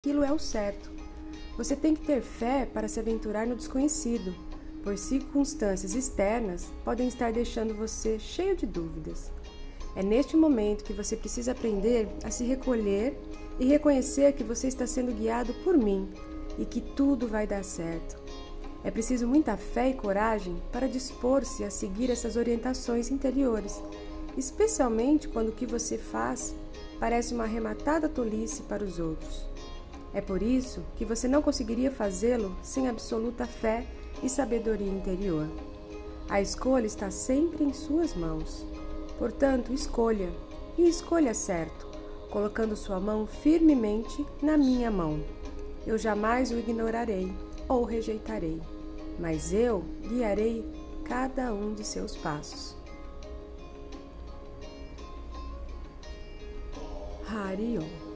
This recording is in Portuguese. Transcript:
aquilo é o certo. Você tem que ter fé para se aventurar no desconhecido, pois circunstâncias externas podem estar deixando você cheio de dúvidas. É neste momento que você precisa aprender a se recolher e reconhecer que você está sendo guiado por mim e que tudo vai dar certo. É preciso muita fé e coragem para dispor-se a seguir essas orientações interiores, especialmente quando o que você faz parece uma arrematada tolice para os outros. É por isso que você não conseguiria fazê-lo sem absoluta fé e sabedoria interior. A escolha está sempre em suas mãos. Portanto, escolha, e escolha certo, colocando sua mão firmemente na minha mão. Eu jamais o ignorarei ou rejeitarei, mas eu guiarei cada um de seus passos. Harion